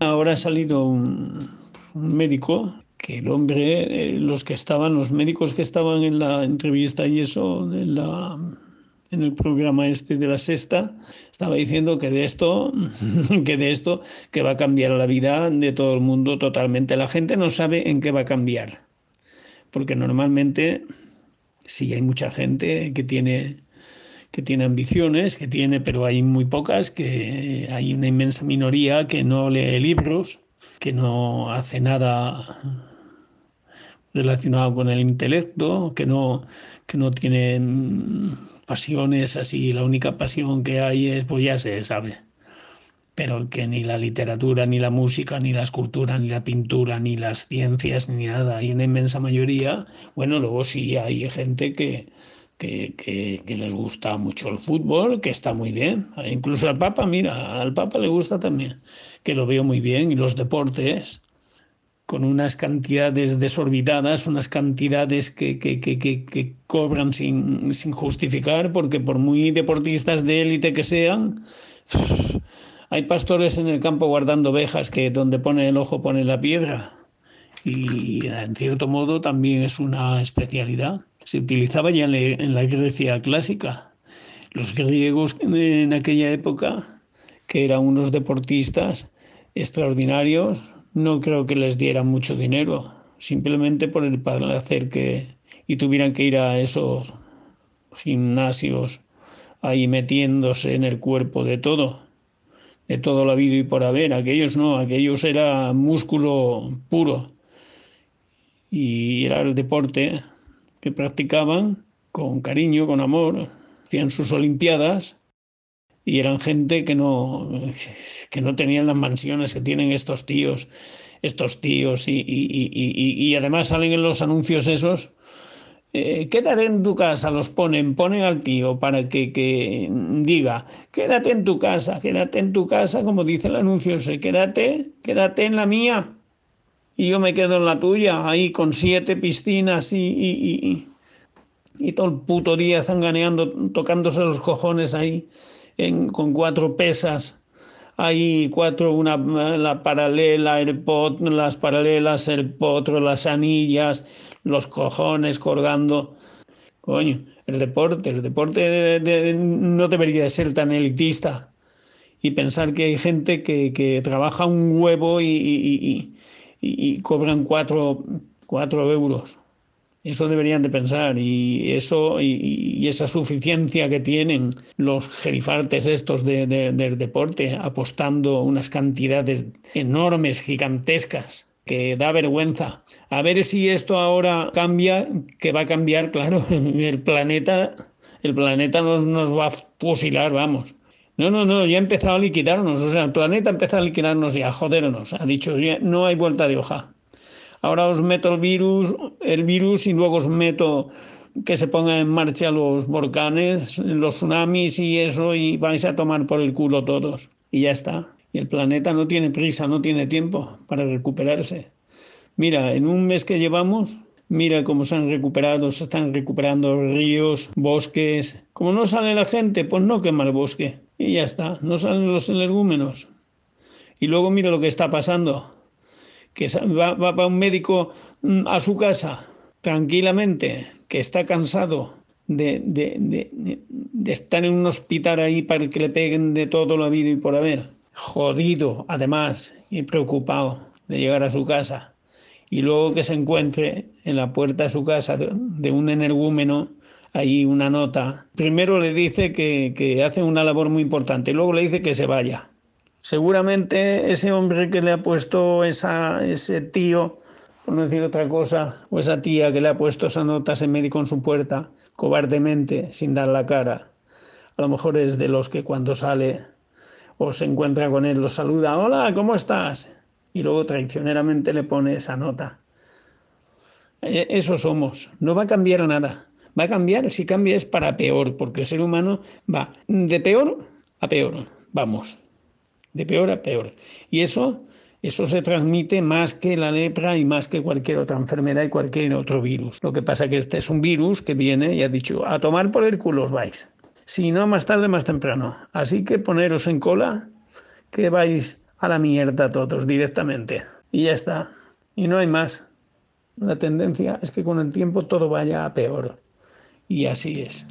Ahora ha salido un, médico que el hombre, eh, los que estaban, los médicos que estaban en la entrevista y eso, en, el programa este de la sexta, estaba diciendo que de esto, que de esto, que va a cambiar la vida de todo el mundo totalmente. La gente no sabe en qué va a cambiar, porque normalmente sí hay mucha gente que tiene que tiene ambiciones, que tiene, pero hay muy pocas, que hay una inmensa minoría que no lee libros, que no hace nada relacionado con el intelecto, que no, que no tienen pasiones así, la única pasión que hay es, pues ya se sabe, pero que ni la literatura, ni la música, ni la escultura, ni la pintura, ni las ciencias, ni nada, hay una inmensa mayoría, bueno, luego sí hay gente que, que, les gusta mucho el fútbol, que está muy bien. Incluso al Papa, mira, al Papa le gusta también, que lo veo muy bien, y los deportes, con unas cantidades desorbitadas, unas cantidades que, que cobran sin, sin, justificar, porque por muy deportistas de élite que sean, hay pastores en el campo guardando ovejas que donde pone el ojo pone la piedra. Y en cierto modo también es una especialidad se utilizaba ya en la Grecia clásica. Los griegos en aquella época, que eran unos deportistas extraordinarios, no creo que les dieran mucho dinero, simplemente por el placer que y tuvieran que ir a esos gimnasios ahí metiéndose en el cuerpo de todo, de todo lo habido y por haber. Aquellos no, aquellos era músculo puro y era el deporte que practicaban con cariño, con amor, hacían sus olimpiadas y eran gente que no, que no tenían las mansiones que tienen estos tíos, estos tíos y, y, además salen en los anuncios esos. Eh, quédate en tu casa, los ponen, ponen al tío para que, que, diga, quédate en tu casa, quédate en tu casa, como dice el anuncio quédate, quédate en la mía y yo me quedo en la tuya, ahí con siete piscinas y, y, y, todo el puto día zanganeando, tocándose los cojones ahí en, con cuatro pesas. Ahí cuatro, una, la paralela, el pot, las paralelas, el potro, las anillas, los cojones colgando. Coño, el deporte, el deporte no debería ser tan elitista. Y pensar que hay gente que, que trabaja un huevo y, cobran cuatro, euros. Eso deberían de pensar y eso y, esa suficiencia que tienen los gerifartes estos del deporte apostando unas cantidades enormes, gigantescas, que da vergüenza. A ver si esto ahora cambia, que va a cambiar, claro, el planeta, el planeta nos, nos va a fusilar, vamos. No, no, no, ya ha empezado a liquidarnos, o sea, el planeta ha empezado a liquidarnos y a jodernos. Ha dicho, no hay vuelta de hoja. Ahora os meto el virus, el virus y luego os meto que se pongan en marcha los volcanes, los tsunamis y eso y vais a tomar por el culo todos. Y ya está. Y el planeta no tiene prisa, no tiene tiempo para recuperarse. Mira, en un mes que llevamos, mira cómo se han recuperado, se están recuperando ríos, bosques. Como no sale la gente, pues no quema el bosque y ya está, no salen los energúmenos. Y luego mira lo que está pasando, que va, va, un médico mm, a su casa tranquilamente, que está cansado de, de, estar en un hospital ahí para que le peguen de todo lo habido y por haber, jodido además y preocupado de llegar a su casa. Y luego que se encuentre en la puerta de su casa de un energúmeno ahí una nota. Primero le dice que, que hace una labor muy importante y luego le dice que se vaya. Seguramente ese hombre que le ha puesto esa, ese tío, por no decir otra cosa, o esa tía que le ha puesto esa nota, ese médico en su puerta, cobardemente, sin dar la cara, a lo mejor es de los que cuando sale o se encuentra con él, lo saluda, hola, ¿cómo estás? Y luego traicioneramente le pone esa nota. E, eso somos, no va a cambiar nada. Va a cambiar, si cambia es para peor, porque el ser humano va de peor a peor, vamos, de peor a peor. Y eso, eso se transmite más que la lepra y más que cualquier otra enfermedad y cualquier otro virus. Lo que pasa es que este es un virus que viene y ha dicho, a tomar por el culo os vais. Si no, más tarde, más temprano. Así que poneros en cola, que vais a la mierda todos directamente. Y ya está. Y no hay más. La tendencia es que con el tiempo todo vaya a peor. Y así es.